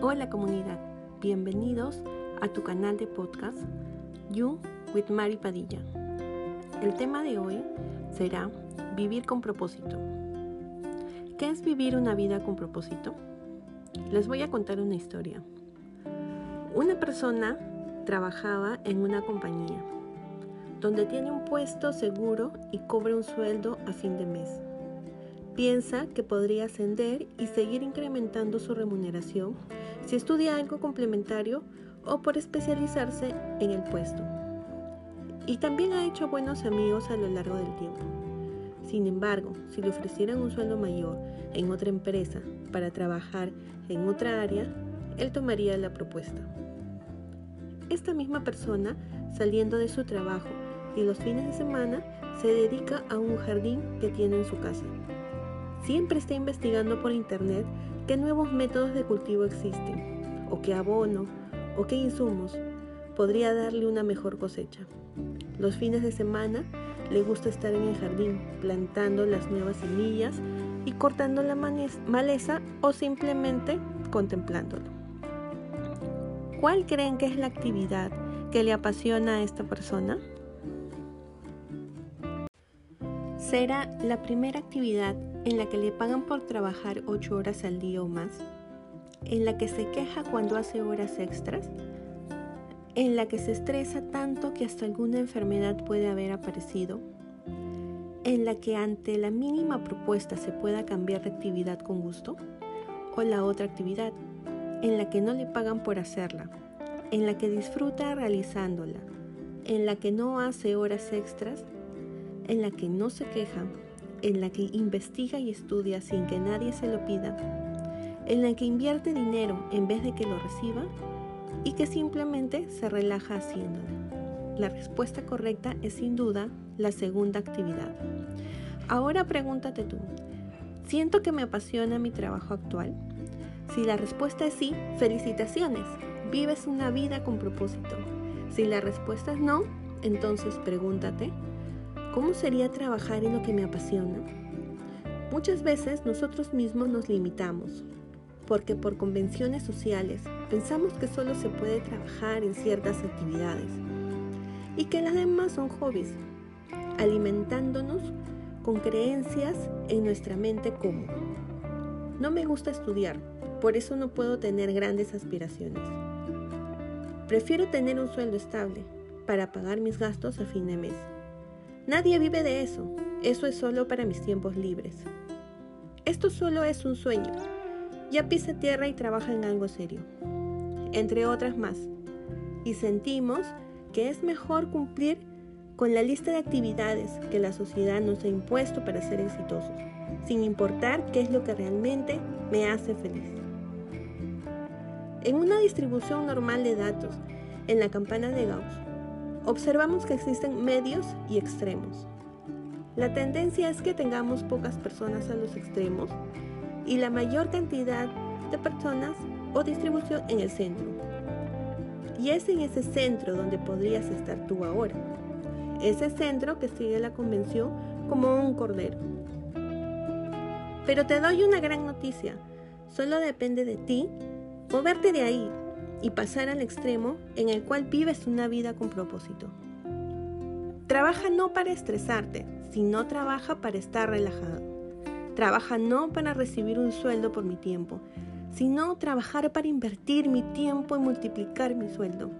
Hola comunidad, bienvenidos a tu canal de podcast You with Mari Padilla. El tema de hoy será vivir con propósito. ¿Qué es vivir una vida con propósito? Les voy a contar una historia. Una persona trabajaba en una compañía donde tiene un puesto seguro y cobra un sueldo a fin de mes. Piensa que podría ascender y seguir incrementando su remuneración si estudia algo complementario o por especializarse en el puesto. Y también ha hecho buenos amigos a lo largo del tiempo. Sin embargo, si le ofrecieran un sueldo mayor en otra empresa para trabajar en otra área, él tomaría la propuesta. Esta misma persona, saliendo de su trabajo y los fines de semana, se dedica a un jardín que tiene en su casa. Siempre está investigando por internet qué nuevos métodos de cultivo existen, o qué abono, o qué insumos podría darle una mejor cosecha. Los fines de semana le gusta estar en el jardín plantando las nuevas semillas y cortando la maleza o simplemente contemplándolo. ¿Cuál creen que es la actividad que le apasiona a esta persona? será la primera actividad en la que le pagan por trabajar 8 horas al día o más, en la que se queja cuando hace horas extras, en la que se estresa tanto que hasta alguna enfermedad puede haber aparecido, en la que ante la mínima propuesta se pueda cambiar de actividad con gusto, o la otra actividad, en la que no le pagan por hacerla, en la que disfruta realizándola, en la que no hace horas extras en la que no se queja, en la que investiga y estudia sin que nadie se lo pida, en la que invierte dinero en vez de que lo reciba y que simplemente se relaja haciéndolo. La respuesta correcta es sin duda la segunda actividad. Ahora pregúntate tú, ¿siento que me apasiona mi trabajo actual? Si la respuesta es sí, felicitaciones, vives una vida con propósito. Si la respuesta es no, entonces pregúntate, ¿Cómo sería trabajar en lo que me apasiona? Muchas veces nosotros mismos nos limitamos, porque por convenciones sociales pensamos que solo se puede trabajar en ciertas actividades y que las demás son hobbies, alimentándonos con creencias en nuestra mente como no me gusta estudiar, por eso no puedo tener grandes aspiraciones. Prefiero tener un sueldo estable para pagar mis gastos a fin de mes. Nadie vive de eso. Eso es solo para mis tiempos libres. Esto solo es un sueño. Ya pisa tierra y trabaja en algo serio. Entre otras más. Y sentimos que es mejor cumplir con la lista de actividades que la sociedad nos ha impuesto para ser exitosos, sin importar qué es lo que realmente me hace feliz. En una distribución normal de datos, en la campana de Gauss, observamos que existen medios y extremos. La tendencia es que tengamos pocas personas a los extremos y la mayor cantidad de personas o distribución en el centro. Y es en ese centro donde podrías estar tú ahora. Ese centro que sigue la convención como un cordero. Pero te doy una gran noticia. Solo depende de ti moverte de ahí y pasar al extremo en el cual vives una vida con propósito. Trabaja no para estresarte, sino trabaja para estar relajado. Trabaja no para recibir un sueldo por mi tiempo, sino trabajar para invertir mi tiempo y multiplicar mi sueldo.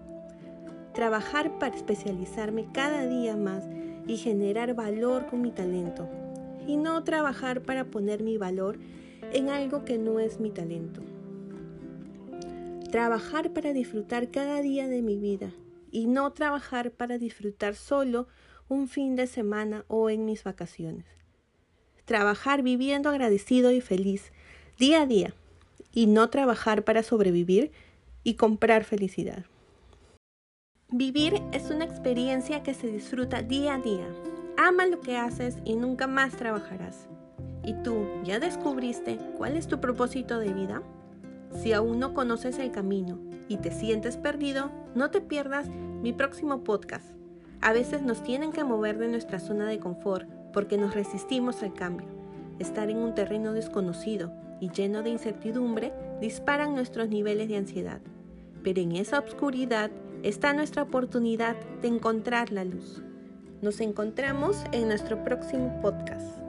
Trabajar para especializarme cada día más y generar valor con mi talento. Y no trabajar para poner mi valor en algo que no es mi talento. Trabajar para disfrutar cada día de mi vida y no trabajar para disfrutar solo un fin de semana o en mis vacaciones. Trabajar viviendo agradecido y feliz día a día y no trabajar para sobrevivir y comprar felicidad. Vivir es una experiencia que se disfruta día a día. Ama lo que haces y nunca más trabajarás. ¿Y tú ya descubriste cuál es tu propósito de vida? Si aún no conoces el camino y te sientes perdido, no te pierdas mi próximo podcast. A veces nos tienen que mover de nuestra zona de confort porque nos resistimos al cambio. Estar en un terreno desconocido y lleno de incertidumbre disparan nuestros niveles de ansiedad. Pero en esa oscuridad está nuestra oportunidad de encontrar la luz. Nos encontramos en nuestro próximo podcast.